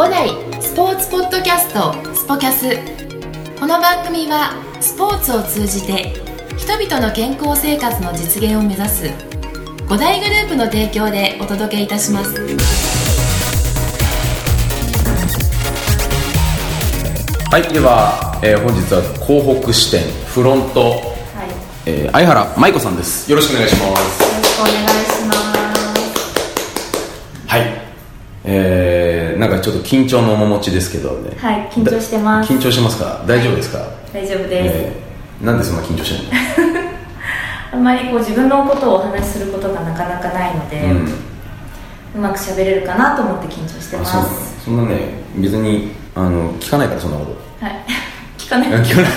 五代スポーツポッドキャストスポキャス。この番組はスポーツを通じて人々の健康生活の実現を目指す五大グループの提供でお届けいたします。はいでは、えー本日は広北支店フロント、はい。よえー相原舞子さんです。よろしくお願いします。ろしくお願いします。はい。えー、ょっと緊張の面持ちですけどね。はい緊張してます。緊張してますか？大丈夫ですか、大丈夫です、えー、なんでそんな緊張してるの？あんまりこう自分のことをお話しすることがなかなかないので、うん。うまく喋れるかなと思って緊張してます。そんなね別にあの聞かないからそんなこと。はい。聞かない。聞かない。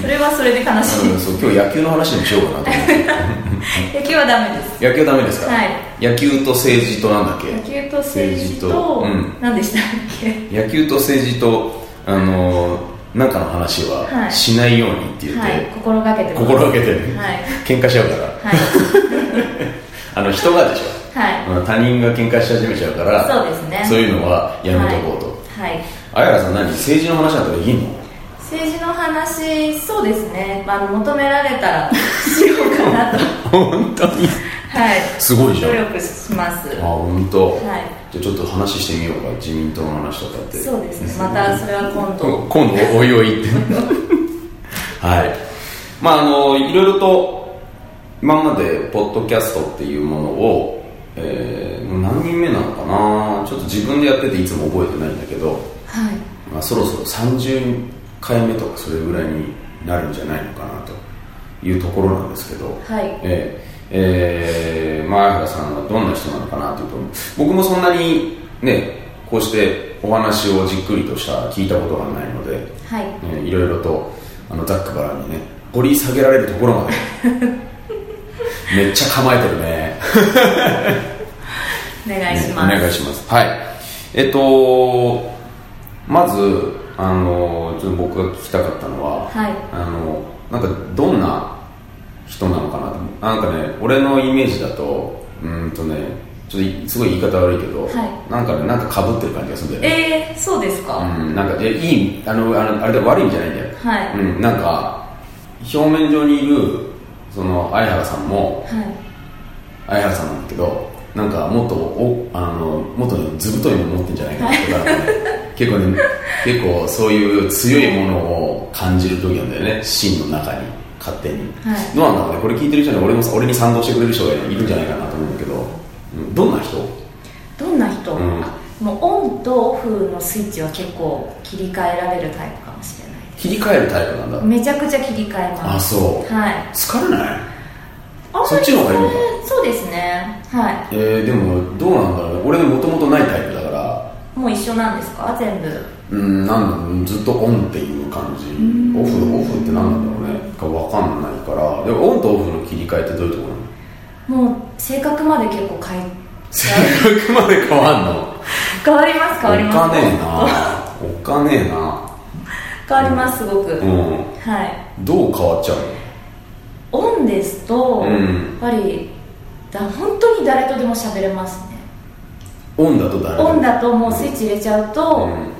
それはそれで悲しい。うんそう。今日野球の話でもしようかなと思って。野球はダメです。野球ダメですか、はい野球と政治となんだっけ？野球と政治と政治と。うん。何でしたっけ？野球と政治とあのなんかの話ははい。しないようにって言って、はい。心がけて心がけてる、はい。喧嘩しちゃうから。はい。あの人がでしょ、はい。まあ他人が喧嘩し始めちゃうからそうですね。そういうのはやめとこうと、はい、はい。あやらさん何？政治の話なんかできんの？政治の話そうですね、まあ、求められたらしようかなと。本当にはい。すごいじゃん。努力します。あ本当、はい。じゃあちょっと話してみようか自民党の話とかって。そうですね。またそれは今度。今度おいおいって。はい。まああのいろいろと今までポッドキャストっていうものを、えー何人目なのかな。ちょっと自分でやってていつも覚えてないんだけど、はい。まあ、そろそろ30回目とかそれぐらいになるんじゃないのかなというところなんですけど、はい。えーえー、まあ、相原さんはどんな人なのかなというと僕もそんなにねこうしてお話をじっくりとした聞いたことがないので、はい。えーいろいろとあのざっくばらんにね掘り下げられるところまで。めっちゃ構えてるね。お願いします、お願いします。はい。えっとまずあのちょっと僕が聞きたかったのは、はい。あのなんかどんな人なのかなと。なんかね俺のイメージだとうーんとねちょっとすごい言い方悪いけど、はい。なんかねなんかかぶってる感じがするんだよね。えー、そうですか、うん、なんかいやいいあのあのあれで悪いんじゃないんだよ、はい。うん、なんか表面上にいるその相原さんもはい。相原さんなんだけどなんかもっとおあのもっとね図太いもの持ってんじゃないかなとか、ね、結構ね結構そういう強いものを感じる時なんだよね。芯の中に勝手に、はい。どうなんだろうね。これ聞いてる人に俺も俺に賛同してくれる人がいるんじゃないかなと思うんだけど、うん、どんな人？どんな人、うん。あもうオンとオフのスイッチは結構切り替えられるタイプかもしれない。切り替えるタイプなんだ。めちゃくちゃ切り替えあます。そう。はい。疲れない？あそっちの方がいいのか。そうですね。はえー、でもどうなんだろうね。俺もともとないタイプだから。いもう一緒なんですか？全部うんなんだずっとオンっていう感じ。オフオフって何なんだろうね。か分かんないから。でもオンとオフの切り替えってどういうところなの？もう性格まで結構変え性格まで変わんの？変わります変わります。おかねえな。おかねえな。変わりますすごく、うん。はい。どう変わっちゃうの？オンですと、うん。やっぱりだ本当に誰とでも喋れますね。オンだと誰？オンだともうスイッチ入れちゃうと、うん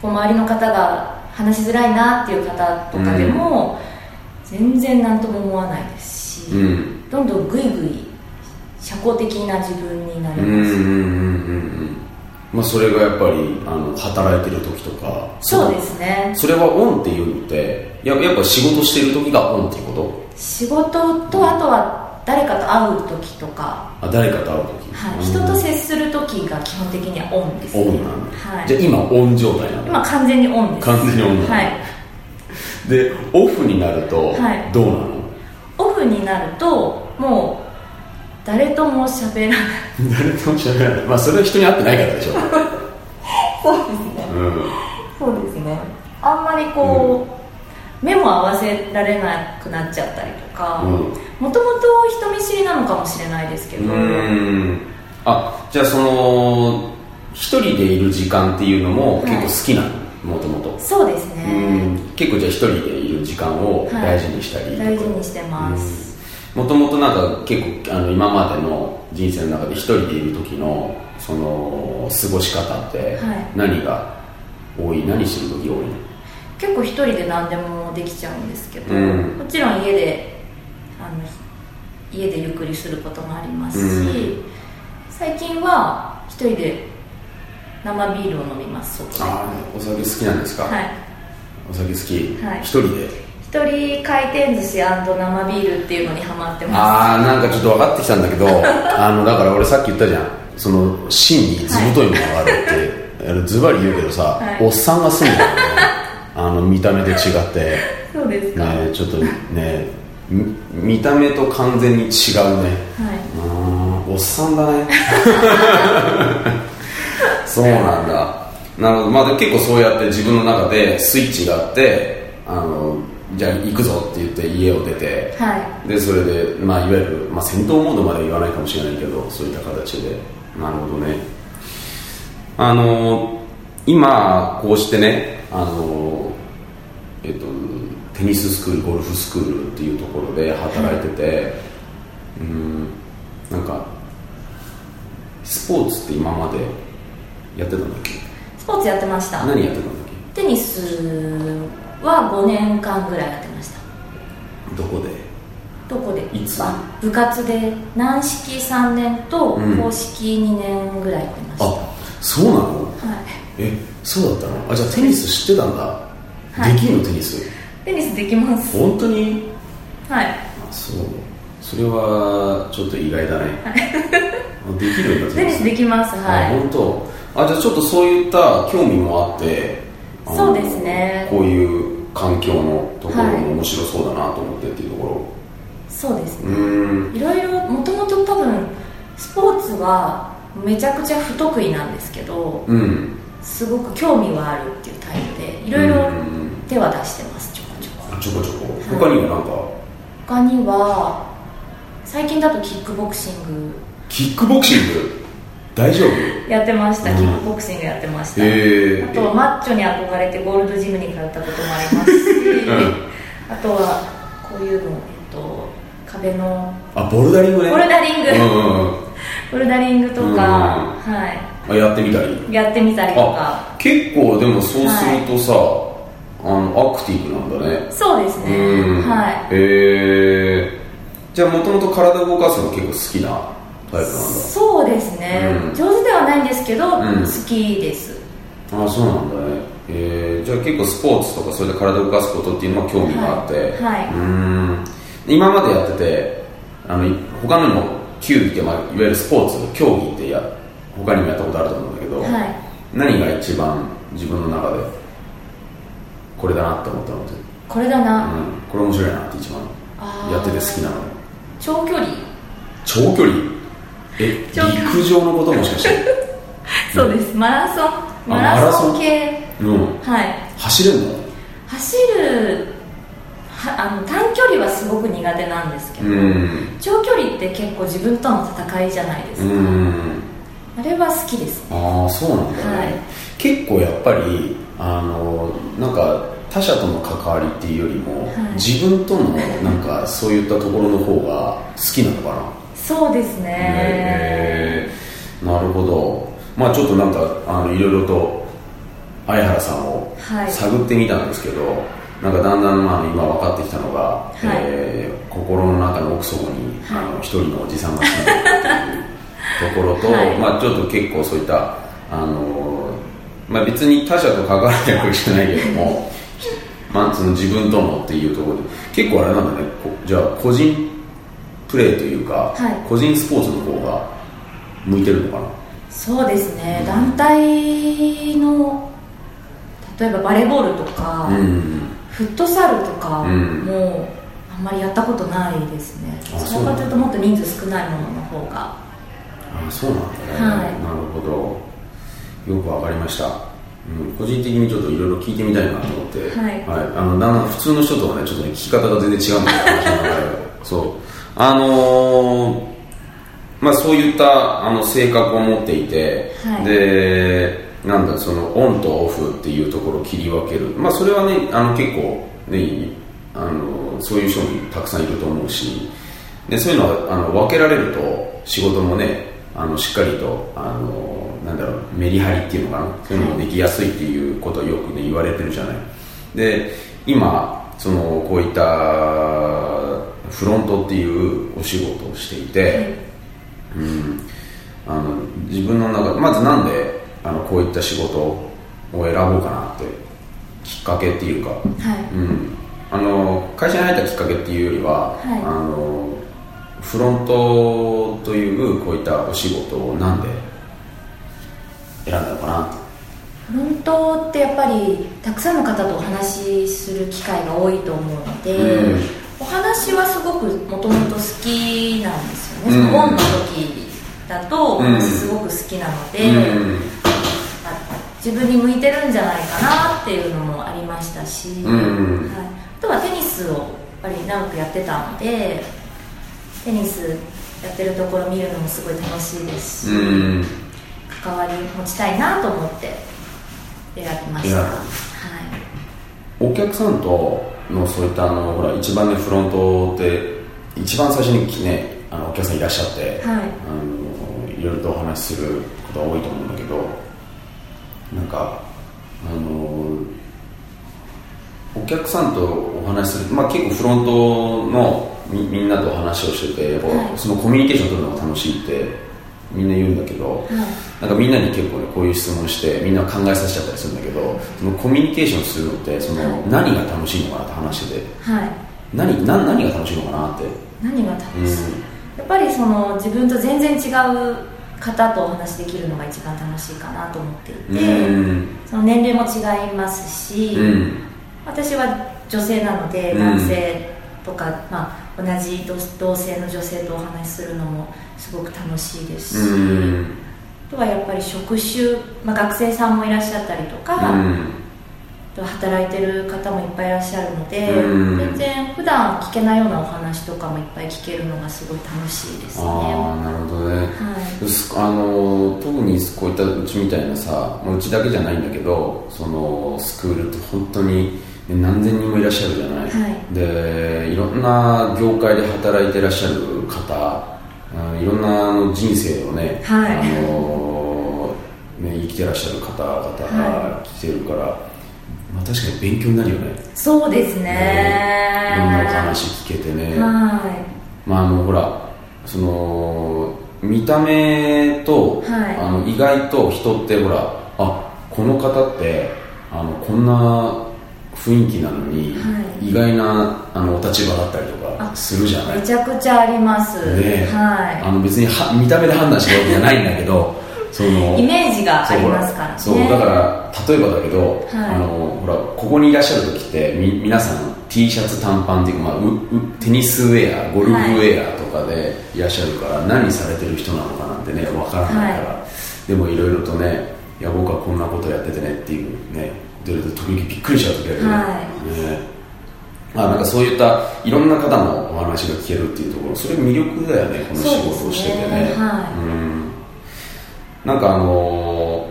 こう周りの方が話しづらいなっていう方とかでも、全然何とも思わないですし、うん。どんどんグイグイ社交的な自分になります、うんうんうんうんうん。まあそれがやっぱりあの働いてる時とか。そうですね。それはオンっていうのってややっぱ仕事してる時がオンっていうこと？仕事とあとは誰かと会う時とか、あ誰かと会う時、はい、うん。人と接する時が基本的にはオンです、オンなの、はい、じゃあ今オン状態なの今完全にオンです。完全にオンなのはい。でオフになるとはい。どうなの、オフになるともう誰とも喋らない。誰とも喋らない。まあそれは人に会ってないからでしょ、そうですね。うん、そうですね。あんまりこう、目も合わせられなくなっちゃったりとかうん。もともと人見知りなのかもしれないですけど、うん。あじゃあその一人でいる時間っていうのも結構好きなの？もともとそうですね。結構じゃあ一人でいる時間を大事にしたりとか、大事にしてます、もともとなんか結構あの今までの人生の中で一人でいる時のその過ごし方ってはい。何が多い、何してる時多いの？結構一人で何でもできちゃうんですけど、うん。もちろん家であの家でゆっくりすることもありますし、うん。最近は一人で生ビールを飲みますああお酒好きなんですか、はい。お酒好き、はい。一人で？一人回転寿司生ビールっていうのにハマってまああなんかちょっと分かってきたんだけど あのだから俺さっき言ったじゃん。その芯に図太いものがあるって、あのズバリ言うけどさ、はい。おっさんが住んでるよね。あの見た目と違って。す そうですか、ねちょっとねみ見た目と完全に違うね。はうーんおっさんだね。そうなんだ。なるほど。まあで結構そうやって自分の中でスイッチがあってあのじゃあ行くぞって言って家を出ていはい。でそれで、まあ、いわゆる、まあ、戦闘モードまでは言わないかもしれないけどそういった形で。なるほどね。あの今こうしてねあのえっとテニススクールゴルフスクールっていうところで働いてて、うんなんかスポーツって今までやってたんだっけ？スポーツやってました。何やってたんだっテニスは5年間ぐらいやってました。けどこで？どこで？いつ？あ部活で。軟式3年とうん。公式2年ぐらいやってました、あそうなの？はい。えそうだったの？あじゃあテニス知ってたんだ、はい。できるのテニス？テニスできます。本当に？はい。あそう。それはちょっと意外だね。あできるんだテニス。できますあはい。本当。あじゃあちょっとそういった興味もあってそうですね。こういう環境のところはいも面白そうだなと思ってっていうところ、そうですね。うーん。いろいろもともと多分スポーツはめちゃくちゃ不得意なんですけどうん。すごく興味はあるっていうタイプでいろいろうん。手は出してますちょこちょこ。他にはなんか、他には最近だとキックボクシング。キックボクシング？大丈夫？やってました、うん。キックボクシングやってました、へえあとはマッチョに憧れてゴールドジムに通ったこともありますし、ん。あとはこういうの、えっと、壁の。あボルダリングね。ボルダリング、うんうんうん。ボルダリングとか、うんはあやってみたり。い、やってみたりとか。あ結構でもそうするとさ、あのアクティブなんだね。そうですね、うん。はい。へえじゃあもともと体動かすの結構好きなタイプなんだ。そうですね、うん。上手ではないんですけど、ん。好きです。あそうなんだね。えー、じゃあ結構スポーツとかそれで体を動かすことっていうのは興味があって、はい。はい。うーん。今までやっててあのい他にも球技って、まあ、いわゆるスポーツ競技ってや他にもやったことあると思うんだけど、はい。何が一番自分の中でこれだなって思ったのって、これだな、うん、これ面白いなって一番やってて好きなの。長距離？長距離？え陸上のこともしかして？そうです。マラソン。ママララソソンン系。うん。はい。走れんの？走るはあの短距離はすごく苦手なんですけど、うん。長距離って結構自分との戦いじゃないですか、うんあれは好きですね。ああそうなんだね、はい。結構やっぱりあのなんか他者との関わりっていうよりも、はい。自分とのなんかそういったところの方が好きなのかな。そうですね。へー。なるほど。まあちょっとなんかあのいろいろと相原さんをはい。探ってみたんですけど、なんかだんだんまあ今分かってきたのが、い。えー心の中の奥底に、あの一人のおじさんが住んでるっていうところと、はい。まあちょっと結構そういったあのまあ別に他者と関わってるわけじゃないけども まあその自分とのっていうところで結構あれなんだね。こじゃあ個人プレーというか、はい。個人スポーツの方が向いてるのかな？そうですね。団体の例えばバレーボールとか、うん。フットサルとかうん。もあんまりやったことないですね、あどちらかというともっと人数少ないものの方があそうなんだね、はい。なるほど。よくわかりました、うん、個人的にちょっといろいろ聞いてみたいなと思って、はい。あのだん普通の人とはねちょっとね聞き方が全然違うんだよ話の流れがそう。あのーまあそういったあの性格を持っていて、はい。でなんだそのオンとオフっていうところを切り分ける。まあそれはねあの結構ねあのそういう人もたくさんいると思うし。でそういうのはあの分けられると仕事もねあのしっかりとあのなんだろうメリハリっていうのかなそういうのもできやすいっていうことをよくね言われてるじゃない。で今そのこういったフロントっていうお仕事をしていて、うん、あの自分の中でまずなんであのこういった仕事を選ぼうかなってきっかけっていうか、はい。うん、あの会社に入ったきっかけっていうよりは、はい。あのフロントというこういったお仕事をなんで選んだのかなフロントってやっぱりたくさんの方とお話しする機会が多いと思うので、うん。お話はすごくもともと好きなんですよね、うんそのオンの時だとすごく好きなので、うんあ自分に向いてるんじゃないかなっていうのもありましたし、うん。はい、あとはテニスをやっぱり長くやってたのでテニスやってるところ見るのもすごい楽しいですし、うん。関わり持ちたいなと思って選びました、はい、お客さんとのそういったあのほら一番ねフロントって一番最初にねあのお客さんいらっしゃって、はい。あのいろいろとお話しすることが多いと思うんだけどなんかあのお客さんとお話しする、まあ、結構フロントのみみんなとお話をしててやっぱはい。そのコミュニケーション取るのが楽しいってみんな言うんだけど、なんかみんなに結構ねこういう質問してみんな考えさせちゃったりするんだけどそのコミュニケーションするのってそのはい。何が楽しいのかなって話しててはい、何何何が楽しいのかなって。何が楽しい、うん。やっぱりその自分と全然違う方とお話できるのが一番楽しいかなと思っていて、うん。その年齢も違いますし、うん。私は女性なのでうん。男性とか、まあ、同じ同同性の女性とお話しするのもすごく楽しいですし、うん。あとはやっぱり職種、まあ、学生さんもいらっしゃったりとか、とは働いてる方もいっぱいいらっしゃるので、うん。全然普段聞けないようなお話とかもいっぱい聞けるのがすごい楽しいですね。ああなるほどね。はい。すあの特にこういったうちみたいなさまあうちだけじゃないんだけどそのスクールって本当にね何千人もいらっしゃるじゃない、はい。でいろんな業界で働いてらっしゃる方うんいろんな人生をね,、はい。あのね生きてらっしゃる方々が来てるから、まあ、確かに勉強になるよね。そうですね。ねいろんなお話聞けてね、はまああのほらその見た目と、はい。あの意外と人ってほらあこの方ってあのこんな雰囲気なのに、はい。意外なあのお立場だったりとかあするじゃない。いめちゃくちゃあります、ねはあの別には見た目で判断してるわけじゃないんだけどそのいイメージがありますからね。そうだから例えばだけど、はい。あのほらここにいらっしゃる時ってみ皆さん T シャツ短パンっていうか、まあ、ううテニスウェアゴルフウェアとかでい。らっしゃるから、何されてる人なのかなんてねわからないから、はでもいろいろとねいや僕はこんなことやっててねっていうね出ると時々びっくりしちゃう時あるよね,、はね。あなんかそういったいろんな方のお話が聞けるっていうところそれ魅力だよねこの仕事をしててね。ね。はい。うん。なんかあのー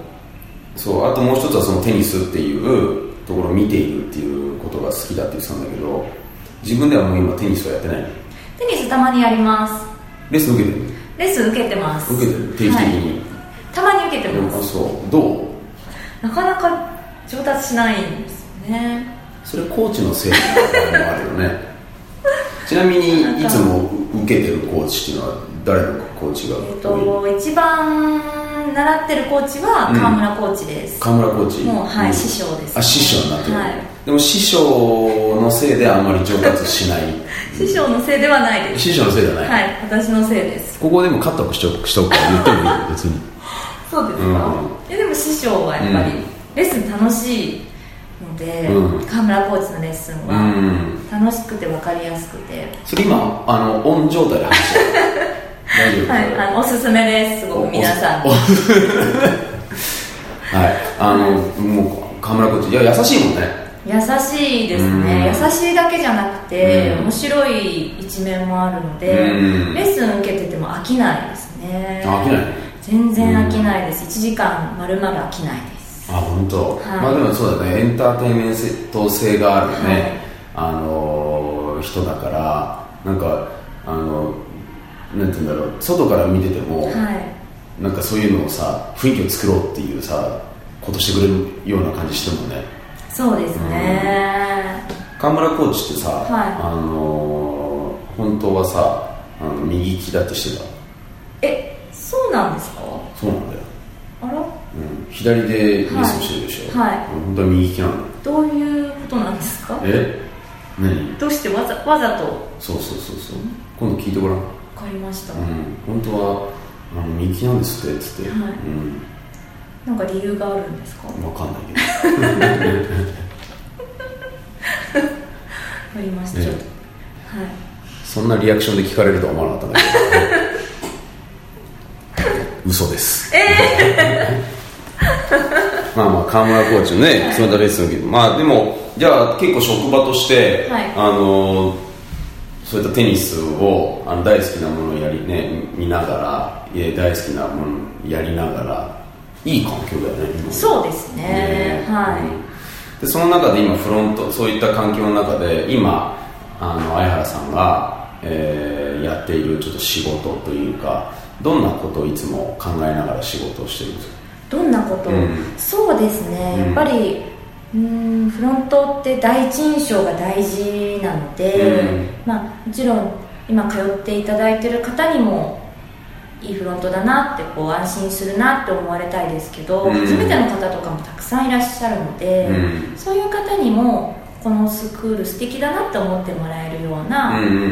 そうあともう一つはそのテニスっていうところを見ているっていうことが好きだって言ってたんだけど自分ではもう今テニスはやってないテニスたまにやります。レッスン受けてる？レッスン受けてます。受けてる？定期的はい。に、たまに受けてあます。そう。どう？なかなか上達しないんですよね。それコーチのせいもあるよね。ちなみにいつも受けてるコーチっていうのは誰のコーチがえっと一番習ってるコーチは川村コーチです、河村コーチ。もうはいん。師匠です。ねあ師匠になってる、はい。でも師匠のせいであんまり上達しない。師匠のせいではないです。師匠のせいじゃない、はい私のせいです。ここでもカットしとくしとくから言ってもいいよ別に。そうですか、うん。いやでも師匠はやっぱりうんレッスン楽しいので、うん。川村コーチのレッスンうはん。楽しくて分かりやすくて、それ今あのオン状態で話してる。大丈夫？はい、あのおすすめですすごく皆さん。はい。あのもう河村コーチいや優しいもんね。優しいですね、優しいだけじゃなくて、うん。面白い一面もあるので、うん。レッスン受けてても飽きないですね。あ飽きない。全然飽きないです、1時間まるまる飽きないですあ本当、はい。まあでもそうだね。エンターテインメント性があるね、はい。あのー人だから。なんかあのなんて言うんだろう。外から見てても、はい。なんかそういうのをさ雰囲気を作ろうっていうさことしてくれるような感じしてるもんね。そうですね、河村コーチってさ、はい。あのー本当はさあの右利きだってしてた？えそうなんですかそうなんだよ、あらうん、左でレッスンしてるでしょ、はい。うん本当は右利きなの。どういうことなんですか？え？何？どうしてわざわざと？そうそうそうそう。今度聞いてごらん。分かりました、うん、本当はあの右利きなんですってっつって、はい。うん。なんか理由があるんですか？わ分かんないけど。かりました、ねちょっとはい。そんなリアクションで聞かれるとは思わなかったんだけど。嘘です まあまあ河村コーチのねそのレッスンを受けてまあでもじゃあ結構職場として、はい。あのそういったテニスをあの大好きなものをやりね見ながらえ大好きなものをやりながらいい環境だよね今。そうですね。はい。でその中で今フロントそういった環境の中で今あの相原さんが、えーやっているちょっと仕事というかどんなことをいつも考えながら仕事をしてるんですか？どんなこと、うん。そうですね、うん。やっぱりうーんフロントって第一印象が大事なので、うん。まあ、もちろん今通っていただいてる方にもいいフロントだなってこう安心するなって思われたいですけど、うん。初めての方とかもたくさんいらっしゃるので、うん。そういう方にもこのスクール素敵だなって思ってもらえるような、うんうんうんう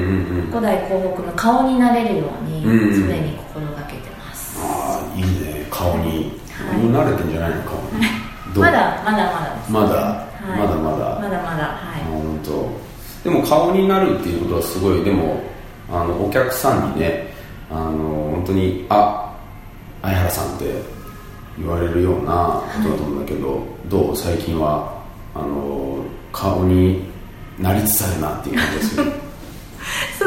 ん。古代広北の顔になれるように常うん。に心がけてます、ああいいね。顔に、はい顔に慣れてんじゃないの顔にどう？まだまだまだまだ、はい。まだまだ。まだまだ。はあ本当。でも顔になるっていうことはすごい。でもあのお客さんにねあの本当にあ相原さんって言われるようなことだと思うんだけど、どう？最近はあの顔になりつつあるなっていう感じでする。い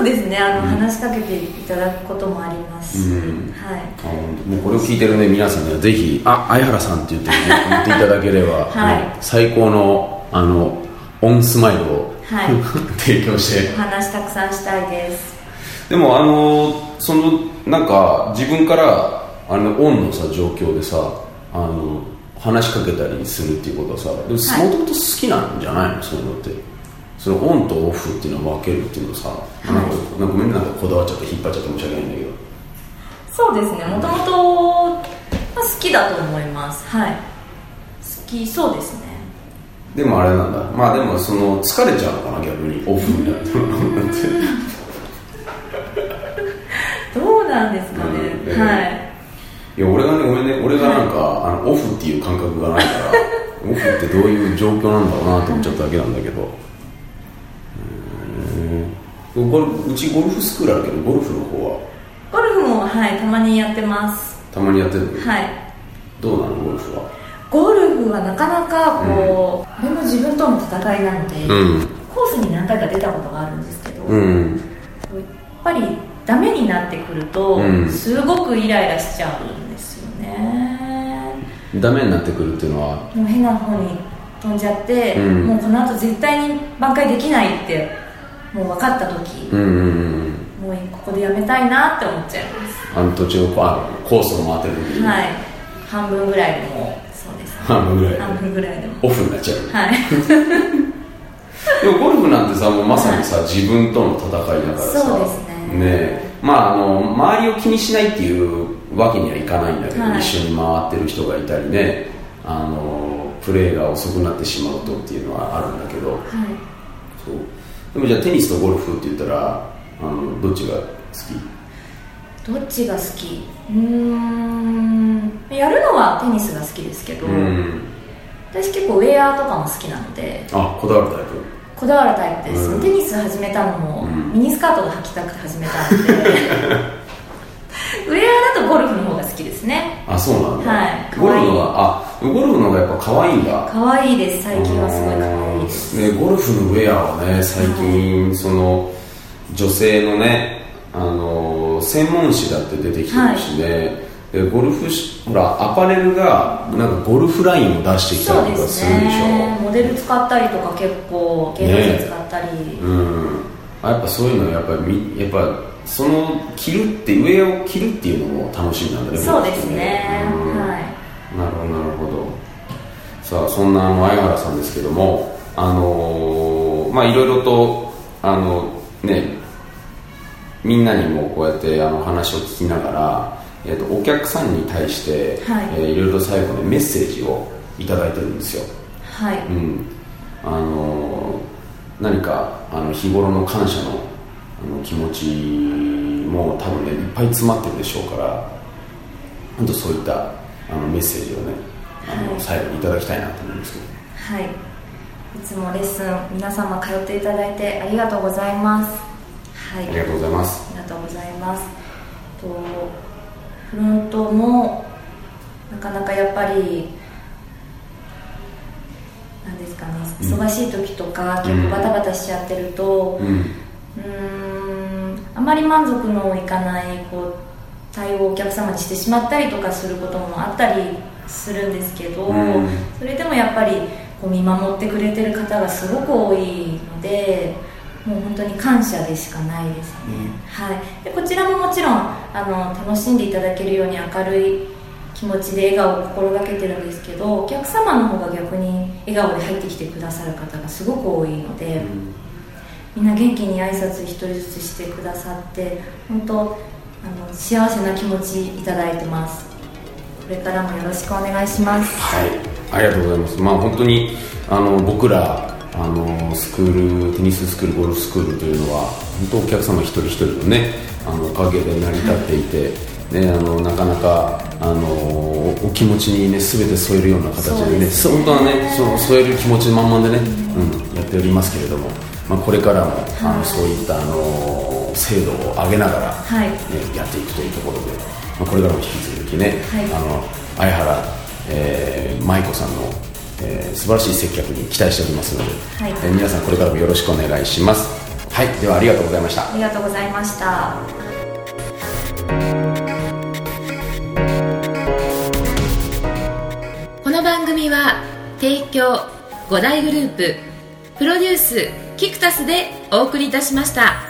そうですね。あの、話しかけていただくこともあります。はい。もうこれを聞いてるね皆さんにはぜひ「あ相原さん」って言って,、言っていただければ、はい。最高のあのオンスマイルを、はい。提供して。お話たくさんしたいです。でもあのそのなんか自分からあのオンのさ状況でさあの話しかけたりするっていうことはさでももとはいもと好きなんじゃないの？そういうのってそのオンとオフっていうのを分けるっていうのさ、なんかなんかごめんねなんかこだわっちゃって引っ張っちゃって申し訳ないんだけどそうですね。もともと好きだと思います。はい。好きそうですね。でもあれなんだ。まあでもその疲れちゃうのかな逆に。オフみたいな どうなんですかね、うん。はい。いや俺がねごめんね。俺がなんか、あのオフっていう感覚がないからオフってどういう状況なんだろうなと思っちゃっただけなんだけどゴルうちゴルフスクールあるけどゴルフの方は？ゴルフもはいたまにやってます。たまにやってるの、はい。どうなのゴルフは？ゴルフはなかなかこう、これも自分との戦いなので、うん。コースに何回か出たことがあるんですけど、やっうんぱりダメになってくると、うん。すごくイライラしちゃうんですよね。ダメになってくるっていうのは？もう変な方に飛んじゃって、うん。もうこの後絶対に挽回できないってもう分かった時、うんうんうんもうここでやめたいなって思っちゃいます。あの途中コースを回ってる時に、はい。半分ぐらいでもそうです。ね半分ぐらいで。半分ぐらいでも。オフになっちゃう。はい。でもゴルフなんてさもうまさにさ、自分との戦いだからさ。そうですねえ。まああの周りを気にしないっていうわけにはいかないんだけど、はい。一緒に回ってる人がいたりね。あのプレーが遅くなってしまうとっていうのはあるんだけど。はい。そうでもじゃあテニスとゴルフって言ったらあのどっちが好どっちが好き？うーん。やるのはテニスが好きですけど、私結構ウェアとかも好きなのであこだわるタイプ？こだわるタイプです、うん。テニス始めたのも、うん。ミニスカートが履きたくて始めたのでウェアだとゴルフの方が好きですね。あそうなんだ、はい。ゴルフ可愛い。はあゴルフの方がやっぱ可愛いんだ。可愛いです。最近はすごい可愛いですね、ゴルフのウェアはね最近その女性のねあの専門誌だって出てきてるしね、でゴルフしほらアパレルがなんかゴルフラインを出してきたりとかすするでしね。ょモデル使ったりとか結構芸能人使ったり、うん。あやっぱそういうのやっぱりみやっぱその着るって上を着るっていうのも楽しみなんだねそうですね、うん。はい。なるほどなるほど。さあそんな相原さんですけどもあのーまあいろいろとあのねみんなにもこうやってあの話を聞きながら、えー、とお客さんに対して、はい。えーいろいろ最後にメッセージをいただいてるんですよ、はい、うん、あの何かあの日頃の感謝のあの気持ちも多分ねいっぱい詰まってるでしょうから本当そういったあのメッセージをねあの、はい。最後にいただきたいなと思うんですけど。はい、いつもレッスン皆様通っていただいてありがとうございます。はい。ありがとうございます。ありがとうございます。とフロントもなかなかやっぱりなんですかねうん。忙しい時とか、結構バタバタしちゃってるとうんあまり満足のいかないこう対応をお客様にしてしまったりとかすることもあったりするんですけど、うん。それでもやっぱりこう見守ってくれてる方がすごく多いのでもう本当に感謝でしかないですね、はい、でこちらももちろんあの楽しんでいただけるように明るい気持ちで笑顔を心がけてるんですけどお客様の方が逆に笑顔で入ってきてくださる方がすごく多いので、みんな元気に挨拶一人ずつしてくださって本当あの幸せな気持ちいただいてます。これからもよろしくお願いします。はいありがとうございます。まあ本当にあの僕らあのスクールテニススクールゴルフスクールというのは本当お客様一人一人のねあのおかげで成り立っていて、ね、あのなかなかあのお気持ちにね全て添えるような形でねね。本当はねその添える気持ち満々でね、うん、やっておりますけれども、まあ、これからもあのそういったあの精度を上げながら、はい。ね、やっていくというところで、まあ、これからも引き続きね、はい。あの相原、えー、舞子さんの、えー素晴らしい接客に期待しておりますので、はい。えー皆さんこれからもよろしくお願いします。はいではありがとうございました。ありがとうございました。この番組は提供5大グループプロデュースキクタスでお送りいたしました。